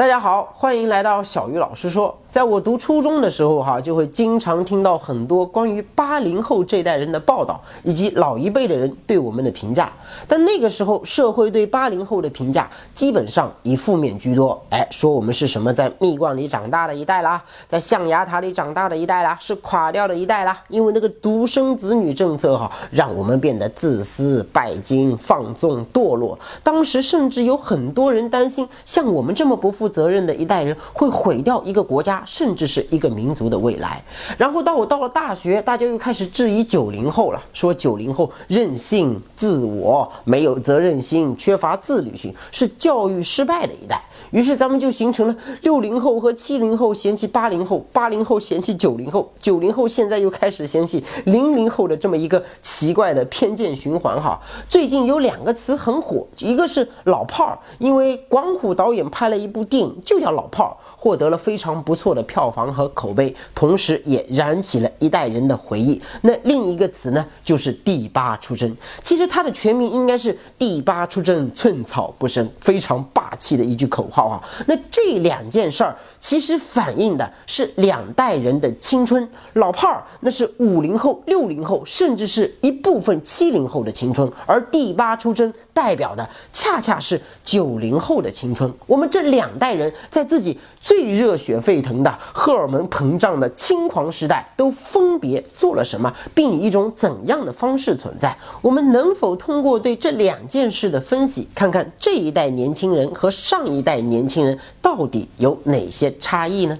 大家好，欢迎来到小鱼老师说。在我读初中的时候，哈，就会经常听到很多关于八零后这代人的报道，以及老一辈的人对我们的评价。但那个时候，社会对八零后的评价基本上以负面居多。哎，说我们是什么在蜜罐里长大的一代啦，在象牙塔里长大的一代啦，是垮掉的一代啦。因为那个独生子女政策，哈，让我们变得自私、拜金、放纵、堕落。当时甚至有很多人担心，像我们这么不负责任的一代人，会毁掉一个国家。甚至是一个民族的未来。然后到我到了大学，大家又开始质疑九零后了，说九零后任性、自我、没有责任心、缺乏自律性，是教育失败的一代。于是咱们就形成了六零后和七零后嫌弃八零后，八零后嫌弃九零后，九零后现在又开始嫌弃零零后的这么一个奇怪的偏见循环哈。最近有两个词很火，一个是老炮儿，因为广虎导演拍了一部电就叫《老炮儿》，获得了非常不错的票房和口碑，同时也燃起了一代人的回忆。那另一个词呢，就是第八出征。其实它的全名应该是第八出征，寸草不生，非常霸气的一句口号。啊，那这两件事儿其实反映的是两代人的青春。老炮儿那是五零后、六零后，甚至是一部分七零后的青春，而第八出征代表的恰恰是九零后的青春。我们这两代人在自己最热血沸腾的、荷尔蒙膨胀的轻狂时代，都分别做了什么，并以一种怎样的方式存在？我们能否通过对这两件事的分析，看看这一代年轻人和上一代？年轻人到底有哪些差异呢？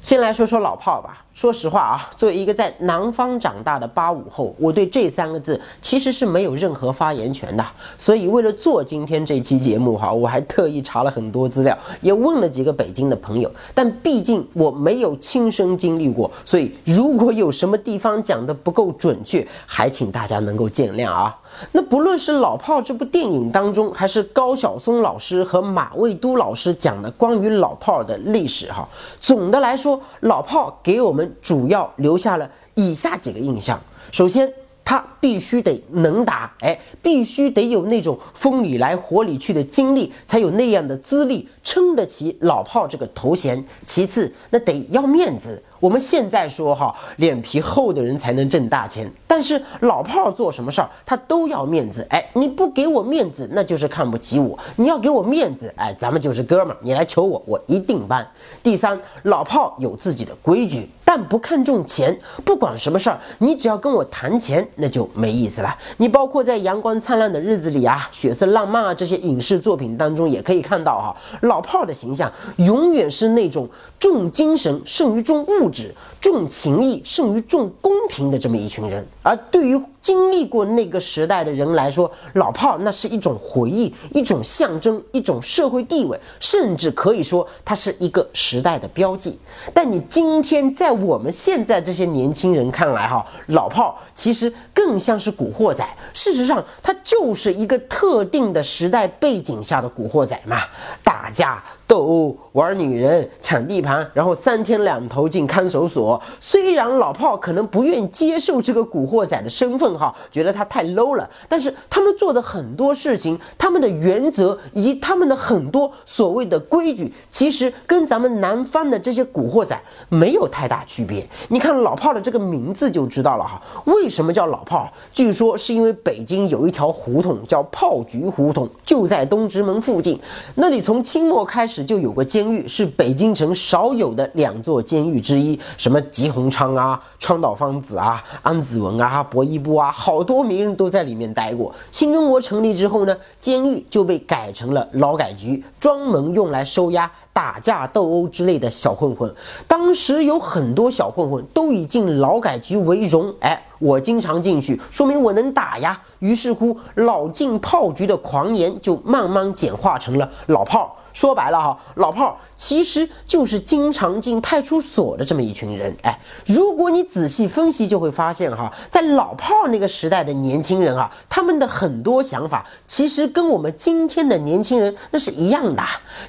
先来说说老炮儿吧。说实话啊，作为一个在南方长大的八五后，我对这三个字其实是没有任何发言权的。所以为了做今天这期节目哈，我还特意查了很多资料，也问了几个北京的朋友。但毕竟我没有亲身经历过，所以如果有什么地方讲的不够准确，还请大家能够见谅啊。那不论是《老炮》这部电影当中，还是高晓松老师和马未都老师讲的关于老炮的历史，哈，总的来说，老炮给我们主要留下了以下几个印象。首先，他必须得能打，哎，必须得有那种风里来火里去的经历，才有那样的资历，撑得起老炮这个头衔。其次，那得要面子。我们现在说哈，脸皮厚的人才能挣大钱。但是老炮儿做什么事儿，他都要面子。哎，你不给我面子，那就是看不起我。你要给我面子，哎，咱们就是哥们儿。你来求我，我一定搬。第三，老炮有自己的规矩，但不看重钱。不管什么事儿，你只要跟我谈钱，那就没意思了。你包括在《阳光灿烂的日子里》啊，《血色浪漫》啊这些影视作品当中，也可以看到哈，老炮儿的形象永远是那种重精神胜于重物。重情义胜于重公平的这么一群人，而对于。经历过那个时代的人来说，老炮那是一种回忆，一种象征，一种社会地位，甚至可以说它是一个时代的标记。但你今天在我们现在这些年轻人看来，哈，老炮其实更像是古惑仔。事实上，它就是一个特定的时代背景下的古惑仔嘛，打架斗殴、玩女人、抢地盘，然后三天两头进看守所。虽然老炮可能不愿接受这个古惑仔的身份。哈，觉得他太 low 了，但是他们做的很多事情，他们的原则以及他们的很多所谓的规矩，其实跟咱们南方的这些古惑仔没有太大区别。你看老炮的这个名字就知道了哈，为什么叫老炮？据说是因为北京有一条胡同叫炮局胡同，就在东直门附近，那里从清末开始就有个监狱，是北京城少有的两座监狱之一，什么吉鸿昌啊、川岛芳子啊、安子文啊、薄一波啊。好多名人都在里面待过。新中国成立之后呢，监狱就被改成了劳改局，专门用来收押打架斗殴之类的小混混。当时有很多小混混都以进劳改局为荣，哎，我经常进去，说明我能打呀。于是乎，老进炮局的狂言就慢慢简化成了老炮。说白了哈，老炮其实就是经常进派出所的这么一群人。哎，如果你仔细分析，就会发现哈，在老炮那个时代的年轻人啊，他们的很多想法其实跟我们今天的年轻人那是一样的，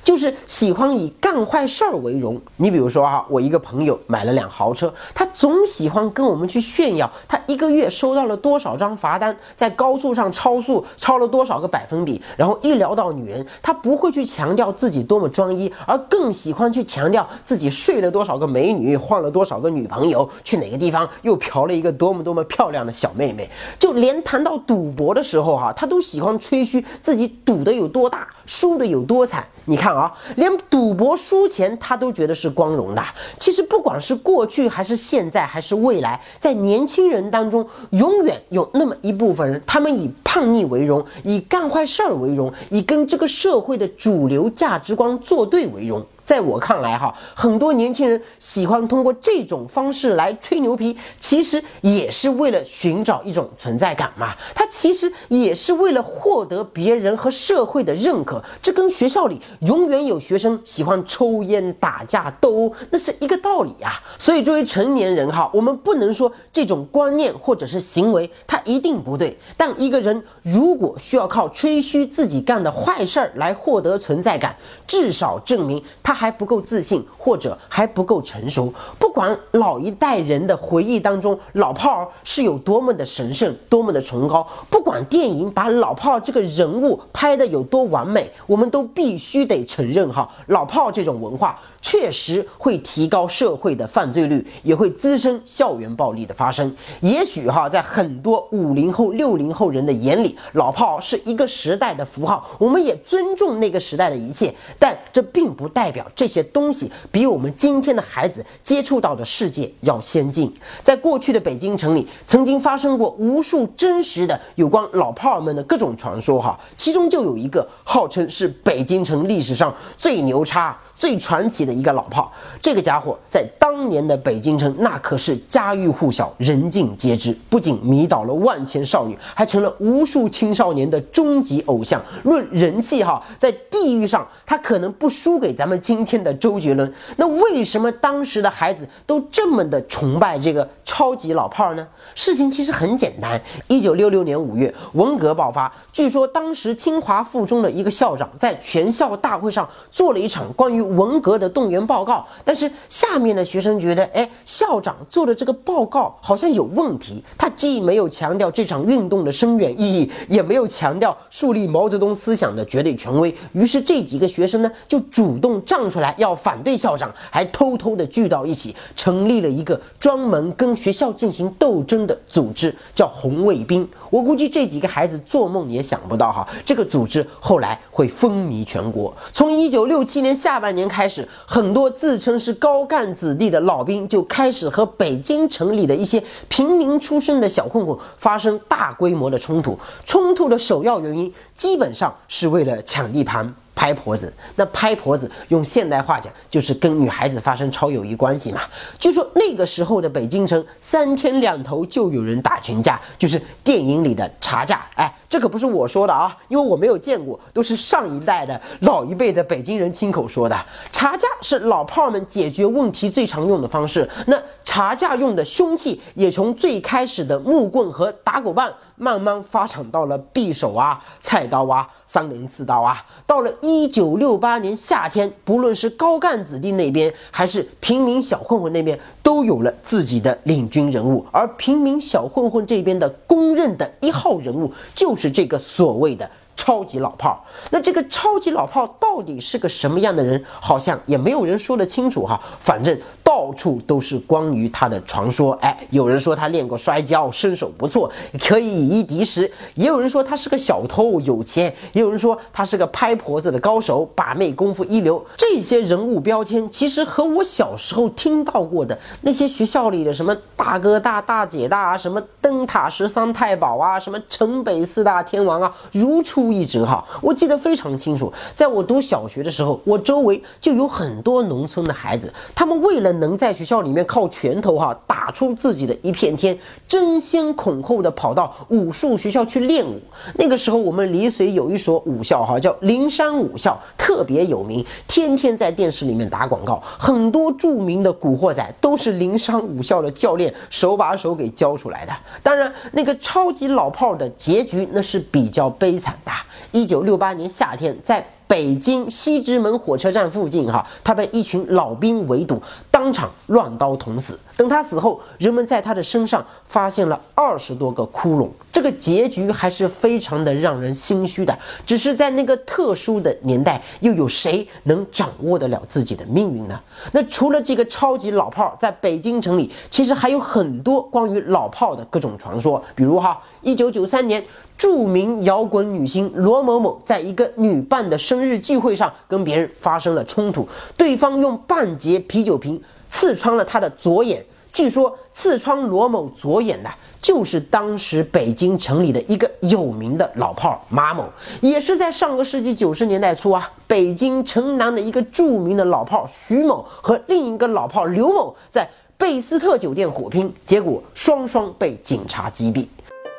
就是喜欢以干坏事儿为荣。你比如说哈，我一个朋友买了辆豪车，他总喜欢跟我们去炫耀他一个月收到了多少张罚单，在高速上超速超了多少个百分比。然后一聊到女人，他不会去强调自己多么专一，而更喜欢去强调自己睡了多少个美女，换了多少个女朋友，去哪个地方又嫖了一个多么多么漂亮的小妹妹。就连谈到赌博的时候哈，他都喜欢吹嘘自己赌的有多大，输的有多惨。你看啊，连赌博输钱他都觉得是光荣的。其实不管是过去还是现在还是未来，在年轻人当中，永远有那么一部分人，他们以叛逆为荣，以干坏事儿为荣，以跟这个社会的主流价值观作对为荣。在我看来，哈，很多年轻人喜欢通过这种方式来吹牛皮，其实也是为了寻找一种存在感嘛。他其实也是为了获得别人和社会的认可。这跟学校里永远有学生喜欢抽烟、打架、斗殴，那是一个道理啊。所以，作为成年人，哈，我们不能说这种观念或者是行为它一定不对。但一个人如果需要靠吹嘘自己干的坏事儿来获得存在感，至少证明他。还不够自信，或者还不够成熟。不管老一代人的回忆当中，老炮儿是有多么的神圣，多么的崇高；不管电影把老炮儿这个人物拍的有多完美，我们都必须得承认哈，老炮儿这种文化确实会提高社会的犯罪率，也会滋生校园暴力的发生。也许哈，在很多五零后、六零后人的眼里，老炮儿是一个时代的符号，我们也尊重那个时代的一切，但这并不代表。这些东西比我们今天的孩子接触到的世界要先进。在过去的北京城里，曾经发生过无数真实的有关老炮儿们的各种传说，哈，其中就有一个号称是北京城历史上最牛叉。最传奇的一个老炮，这个家伙在当年的北京城那可是家喻户晓、人尽皆知，不仅迷倒了万千少女，还成了无数青少年的终极偶像。论人气哈，在地域上他可能不输给咱们今天的周杰伦。那为什么当时的孩子都这么的崇拜这个超级老炮儿呢？事情其实很简单。一九六六年五月，文革爆发，据说当时清华附中的一个校长在全校大会上做了一场关于文革的动员报告，但是下面的学生觉得，哎，校长做的这个报告好像有问题。他既没有强调这场运动的深远意义，也没有强调树立毛泽东思想的绝对权威。于是这几个学生呢，就主动站出来要反对校长，还偷偷的聚到一起，成立了一个专门跟学校进行斗争的组织，叫红卫兵。我估计这几个孩子做梦也想不到，哈，这个组织后来会风靡全国。从一九六七年下半年。开始，很多自称是高干子弟的老兵就开始和北京城里的一些平民出身的小混混发生大规模的冲突。冲突的首要原因，基本上是为了抢地盘。拍婆子，那拍婆子用现代话讲就是跟女孩子发生超友谊关系嘛。据说那个时候的北京城三天两头就有人打群架，就是电影里的茶架。哎，这可不是我说的啊，因为我没有见过，都是上一代的老一辈的北京人亲口说的。茶架是老炮儿们解决问题最常用的方式。那茶架用的凶器也从最开始的木棍和打狗棒。慢慢发展到了匕首啊、菜刀啊、三棱刺刀啊。到了一九六八年夏天，不论是高干子弟那边，还是平民小混混那边，都有了自己的领军人物。而平民小混混这边的公认的一号人物，就是这个所谓的超级老炮。那这个超级老炮到底是个什么样的人？好像也没有人说得清楚哈。反正。到处都是关于他的传说，哎，有人说他练过摔跤，身手不错，可以以一敌十；也有人说他是个小偷，有钱；也有人说他是个拍婆子的高手，把妹功夫一流。这些人物标签，其实和我小时候听到过的那些学校里的什么大哥大、大姐大啊，什么灯塔十三太保啊，什么城北四大天王啊，如出一辙哈。我记得非常清楚，在我读小学的时候，我周围就有很多农村的孩子，他们为了能在学校里面靠拳头哈打出自己的一片天，争先恐后的跑到武术学校去练武。那个时候我们丽水有一所武校哈，叫灵山武校，特别有名，天天在电视里面打广告，很多著名的古惑仔都是是零商武校的教练手把手给教出来的。当然，那个超级老炮的结局那是比较悲惨的。一九六八年夏天，在北京西直门火车站附近，哈，他被一群老兵围堵，当场乱刀捅死。等他死后，人们在他的身上发现了二十多个窟窿。这个结局还是非常的让人心虚的。只是在那个特殊的年代，又有谁能掌握得了自己的命运呢？那除了这个超级老炮，在北京城里，其实还有很多关于老炮的各种传说。比如哈，一九九三年，著名摇滚女星罗某某在一个女伴的生日聚会上跟别人发生了冲突，对方用半截啤酒瓶刺穿了她的左眼。据说刺穿罗某左眼的，就是当时北京城里的一个有名的老炮马某，也是在上个世纪九十年代初啊，北京城南的一个著名的老炮徐某和另一个老炮刘某在贝斯特酒店火拼，结果双双被警察击毙。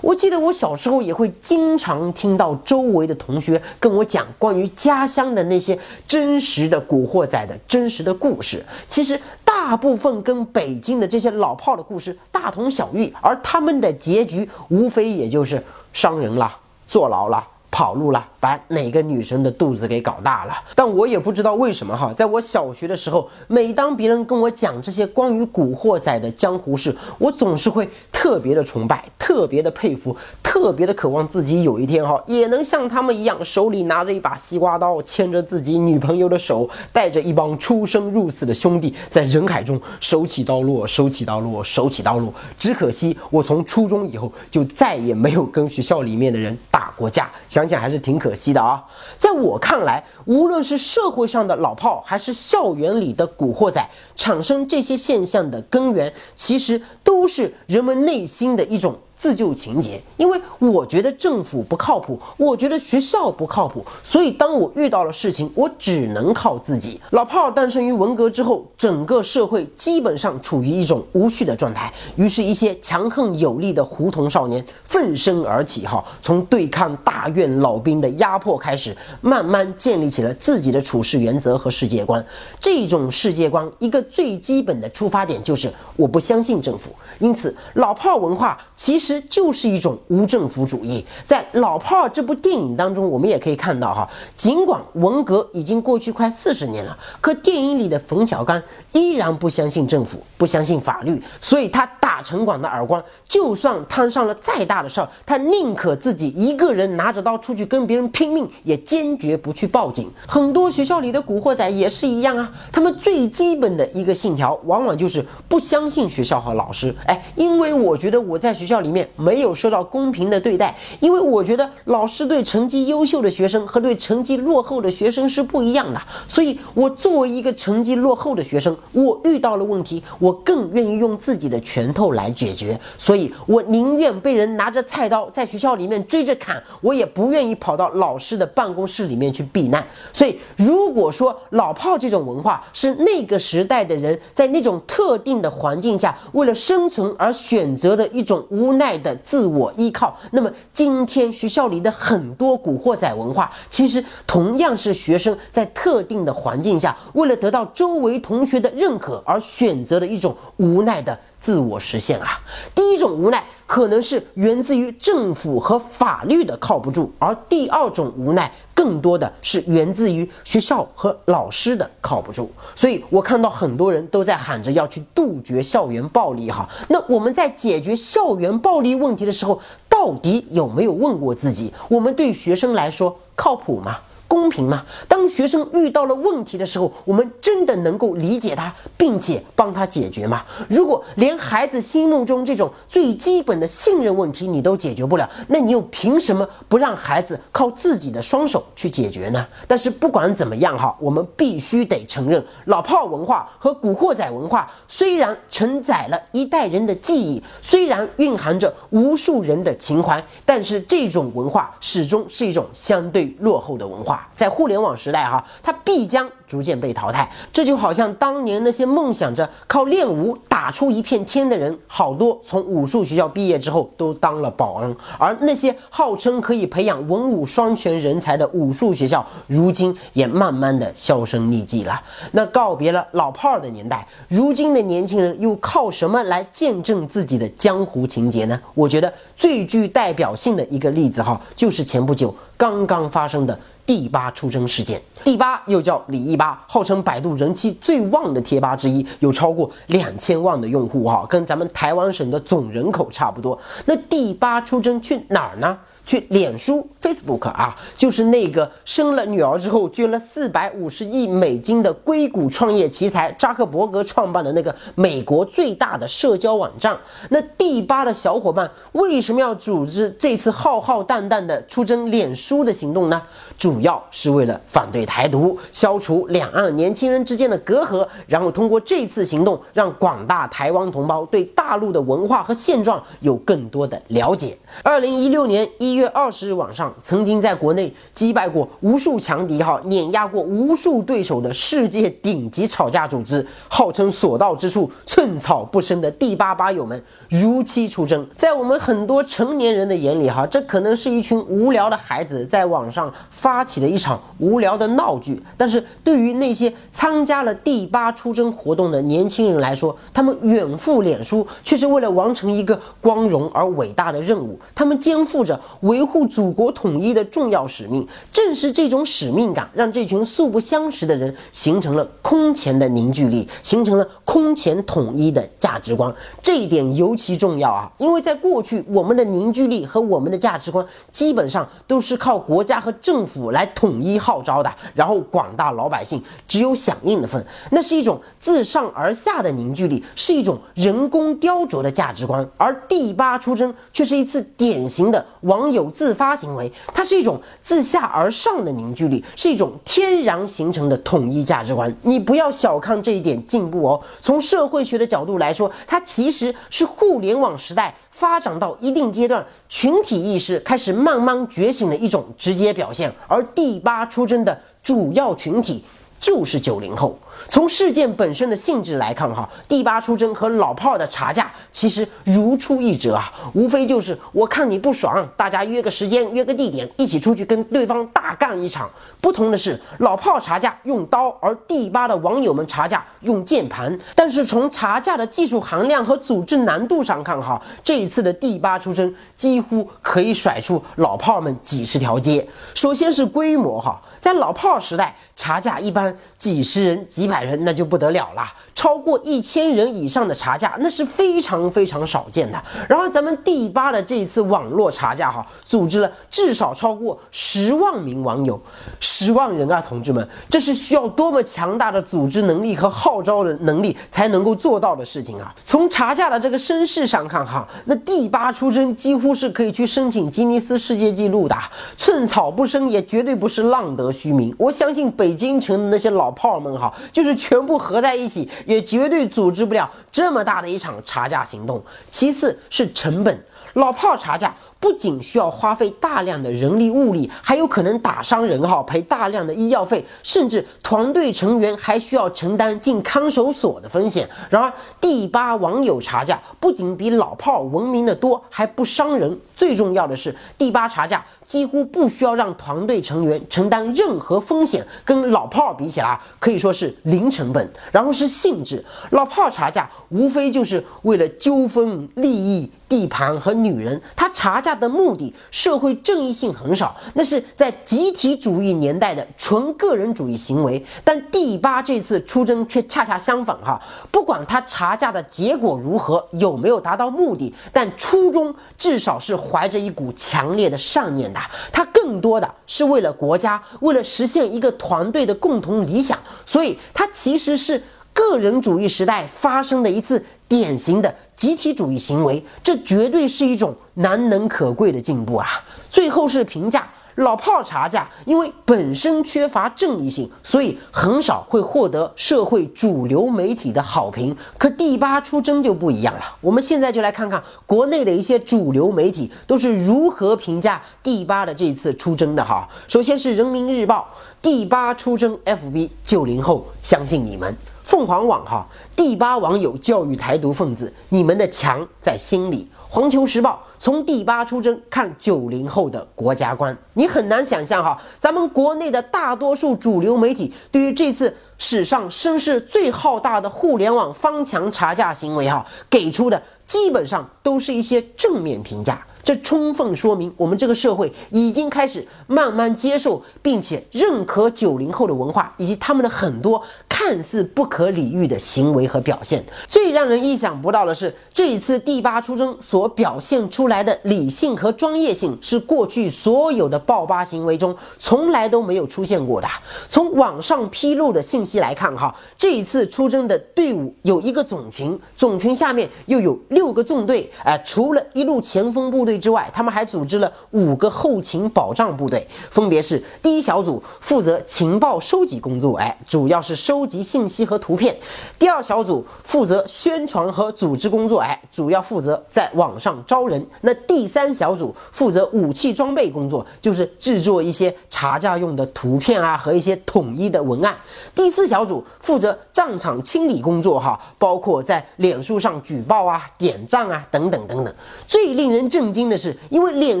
我记得我小时候也会经常听到周围的同学跟我讲关于家乡的那些真实的古惑仔的真实的故事，其实大部分跟北京的这些老炮的故事大同小异，而他们的结局无非也就是伤人了、坐牢了。跑路了，把哪个女生的肚子给搞大了？但我也不知道为什么哈，在我小学的时候，每当别人跟我讲这些关于古惑仔的江湖事，我总是会特别的崇拜，特别的佩服，特别的渴望自己有一天哈，也能像他们一样，手里拿着一把西瓜刀，牵着自己女朋友的手，带着一帮出生入死的兄弟，在人海中手起刀落，手起刀落，手起刀落。只可惜我从初中以后就再也没有跟学校里面的人打过架。想想还是挺可惜的啊！在我看来，无论是社会上的老炮，还是校园里的古惑仔，产生这些现象的根源，其实都是人们内心的一种。自救情节，因为我觉得政府不靠谱，我觉得学校不靠谱，所以当我遇到了事情，我只能靠自己。老炮儿诞生于文革之后，整个社会基本上处于一种无序的状态，于是，一些强横有力的胡同少年奋身而起，哈，从对抗大院老兵的压迫开始，慢慢建立起了自己的处事原则和世界观。这种世界观，一个最基本的出发点就是我不相信政府。因此，老炮文化其实。实就是一种无政府主义。在《老炮儿》这部电影当中，我们也可以看到哈，尽管文革已经过去快四十年了，可电影里的冯小刚依然不相信政府，不相信法律，所以他打城管的耳光，就算摊上了再大的事儿，他宁可自己一个人拿着刀出去跟别人拼命，也坚决不去报警。很多学校里的古惑仔也是一样啊，他们最基本的一个信条，往往就是不相信学校和老师。哎，因为我觉得我在学校里面。没有受到公平的对待，因为我觉得老师对成绩优秀的学生和对成绩落后的学生是不一样的，所以我作为一个成绩落后的学生，我遇到了问题，我更愿意用自己的拳头来解决，所以我宁愿被人拿着菜刀在学校里面追着砍，我也不愿意跑到老师的办公室里面去避难。所以，如果说老炮这种文化是那个时代的人在那种特定的环境下为了生存而选择的一种无奈。的自我依靠。那么，今天学校里的很多古惑仔文化，其实同样是学生在特定的环境下，为了得到周围同学的认可而选择的一种无奈的自我实现啊。第一种无奈。可能是源自于政府和法律的靠不住，而第二种无奈更多的是源自于学校和老师的靠不住。所以我看到很多人都在喊着要去杜绝校园暴力，哈，那我们在解决校园暴力问题的时候，到底有没有问过自己，我们对学生来说靠谱吗？公平吗？当学生遇到了问题的时候，我们真的能够理解他，并且帮他解决吗？如果连孩子心目中这种最基本的信任问题你都解决不了，那你又凭什么不让孩子靠自己的双手去解决呢？但是不管怎么样哈，我们必须得承认，老炮文化和古惑仔文化虽然承载了一代人的记忆，虽然蕴含着无数人的情怀，但是这种文化始终是一种相对落后的文化。在互联网时代，哈，它必将。逐渐被淘汰。这就好像当年那些梦想着靠练武打出一片天的人，好多从武术学校毕业之后都当了保安，而那些号称可以培养文武双全人才的武术学校，如今也慢慢的销声匿迹了。那告别了老炮儿的年代，如今的年轻人又靠什么来见证自己的江湖情节呢？我觉得最具代表性的一个例子哈，就是前不久刚刚发生的。第八出征事件，第八又叫李一八，号称百度人气最旺的贴吧之一，有超过两千万的用户哈，跟咱们台湾省的总人口差不多。那第八出征去哪儿呢？去脸书 Facebook 啊，就是那个生了女儿之后捐了四百五十亿美金的硅谷创业奇才扎克伯格创办的那个美国最大的社交网站。那第八的小伙伴为什么要组织这次浩浩荡荡的出征脸书的行动呢？主要是为了反对台独，消除两岸年轻人之间的隔阂，然后通过这次行动，让广大台湾同胞对大陆的文化和现状有更多的了解。二零一六年一月。月二十日晚上，曾经在国内击败过无数强敌，哈，碾压过无数对手的世界顶级吵架组织，号称所到之处寸草不生的第八吧友们如期出征。在我们很多成年人的眼里，哈，这可能是一群无聊的孩子在网上发起的一场无聊的闹剧。但是对于那些参加了第八出征活动的年轻人来说，他们远赴脸书，却是为了完成一个光荣而伟大的任务。他们肩负着。维护祖国统一的重要使命，正是这种使命感，让这群素不相识的人形成了空前的凝聚力，形成了空前统一的价值观。这一点尤其重要啊，因为在过去，我们的凝聚力和我们的价值观基本上都是靠国家和政府来统一号召的，然后广大老百姓只有响应的份。那是一种自上而下的凝聚力，是一种人工雕琢的价值观。而第八出征却是一次典型的王有自发行为，它是一种自下而上的凝聚力，是一种天然形成的统一价值观。你不要小看这一点进步哦。从社会学的角度来说，它其实是互联网时代发展到一定阶段，群体意识开始慢慢觉醒的一种直接表现。而第八出征的主要群体。就是九零后。从事件本身的性质来看，哈，第八出征和老炮的查架其实如出一辙啊，无非就是我看你不爽，大家约个时间，约个地点，一起出去跟对方大干一场。不同的是，老炮查架用刀，而第八的网友们查架用键盘。但是从查架的技术含量和组织难度上看，哈，这一次的第八出征几乎可以甩出老炮们几十条街。首先是规模，哈。在老炮时代，茶架一般几十人、几百人，那就不得了了。超过一千人以上的茶价，那是非常非常少见的。然后咱们第八的这一次网络茶价，哈，组织了至少超过十万名网友，十万人啊，同志们，这是需要多么强大的组织能力和号召的能力才能够做到的事情啊！从茶价的这个声势上看，哈，那第八出征几乎是可以去申请吉尼斯世界纪录的，寸草不生也绝对不是浪得虚名。我相信北京城的那些老炮们，哈，就是全部合在一起。也绝对组织不了这么大的一场查价行动。其次是成本，老炮查价。不仅需要花费大量的人力物力，还有可能打伤人哈，赔大量的医药费，甚至团队成员还需要承担进看守所的风险。然而，第八网友查价不仅比老炮文明的多，还不伤人。最重要的是，第八查价几乎不需要让团队成员承担任何风险，跟老炮比起来可以说是零成本。然后是性质，老炮查价无非就是为了纠纷、利益。地盘和女人，他查价的目的，社会正义性很少，那是在集体主义年代的纯个人主义行为。但第八这次出征却恰恰相反哈，不管他查价的结果如何，有没有达到目的，但初衷至少是怀着一股强烈的善念的。他更多的是为了国家，为了实现一个团队的共同理想，所以他其实是个人主义时代发生的一次典型的。集体主义行为，这绝对是一种难能可贵的进步啊！最后是评价老炮茶价因为本身缺乏正义性，所以很少会获得社会主流媒体的好评。可第八出征就不一样了，我们现在就来看看国内的一些主流媒体都是如何评价第八的这次出征的哈。首先是人民日报，第八出征 FB，九零后相信你们。凤凰网哈，第八网友教育台独分子，你们的强在心里。环球时报从第八出征看九零后的国家观，你很难想象哈，咱们国内的大多数主流媒体对于这次史上声势最浩大的互联网方墙查价行为哈，给出的基本上都是一些正面评价。这充分说明，我们这个社会已经开始慢慢接受并且认可九零后的文化，以及他们的很多看似不可理喻的行为和表现。最让人意想不到的是，这一次第八出征所表现出来的理性和专业性，是过去所有的爆发行为中从来都没有出现过的。从网上披露的信息来看，哈，这一次出征的队伍有一个总群，总群下面又有六个纵队，哎，除了一路前锋部队。队之外，他们还组织了五个后勤保障部队，分别是第一小组负责情报收集工作，哎，主要是收集信息和图片；第二小组负责宣传和组织工作，哎，主要负责在网上招人；那第三小组负责武器装备工作，就是制作一些查价用的图片啊和一些统一的文案；第四小组负责战场清理工作，哈，包括在脸书上举报啊、点赞啊等等等等。最令人震惊。惊的是，因为脸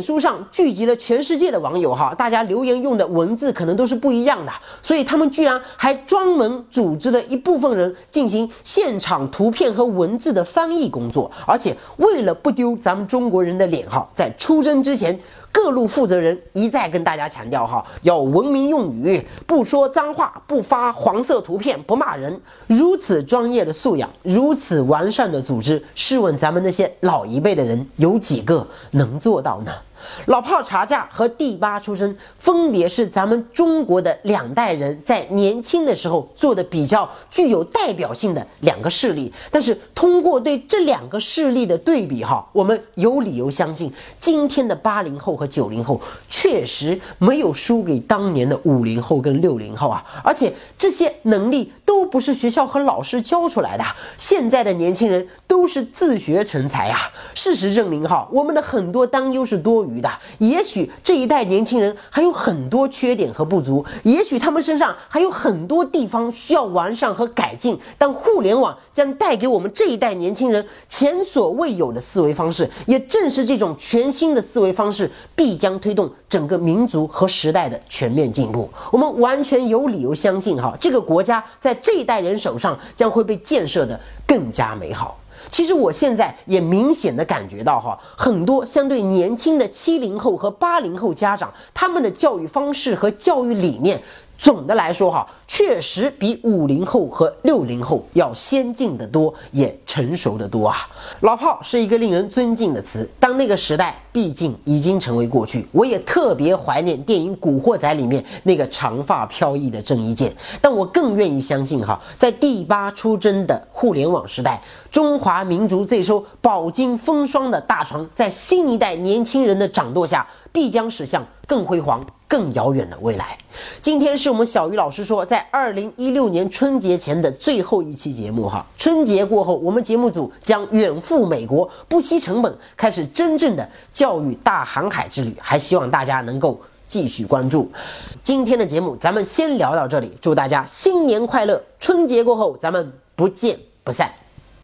书上聚集了全世界的网友哈，大家留言用的文字可能都是不一样的，所以他们居然还专门组织了一部分人进行现场图片和文字的翻译工作，而且为了不丢咱们中国人的脸哈，在出征之前。各路负责人一再跟大家强调哈，要文明用语，不说脏话，不发黄色图片，不骂人。如此专业的素养，如此完善的组织，试问咱们那些老一辈的人，有几个能做到呢？老炮查价和第八出身，分别是咱们中国的两代人在年轻的时候做的比较具有代表性的两个事例。但是通过对这两个事例的对比，哈，我们有理由相信，今天的八零后和九零后确实没有输给当年的五零后跟六零后啊！而且这些能力都不是学校和老师教出来的，现在的年轻人都是自学成才啊！事实证明，哈，我们的很多担忧是多余。余的，也许这一代年轻人还有很多缺点和不足，也许他们身上还有很多地方需要完善和改进。但互联网将带给我们这一代年轻人前所未有的思维方式，也正是这种全新的思维方式，必将推动整个民族和时代的全面进步。我们完全有理由相信，哈，这个国家在这一代人手上将会被建设的更加美好。其实我现在也明显的感觉到哈，很多相对年轻的七零后和八零后家长，他们的教育方式和教育理念。总的来说，哈，确实比五零后和六零后要先进的多，也成熟的多啊。老炮是一个令人尊敬的词，当那个时代毕竟已经成为过去，我也特别怀念电影《古惑仔》里面那个长发飘逸的郑伊健。但我更愿意相信，哈，在第八出征的互联网时代，中华民族这艘饱经风霜的大船，在新一代年轻人的掌舵下，必将驶向更辉煌。更遥远的未来。今天是我们小鱼老师说，在二零一六年春节前的最后一期节目哈。春节过后，我们节目组将远赴美国，不惜成本开始真正的教育大航海之旅。还希望大家能够继续关注。今天的节目咱们先聊到这里，祝大家新年快乐！春节过后，咱们不见不散。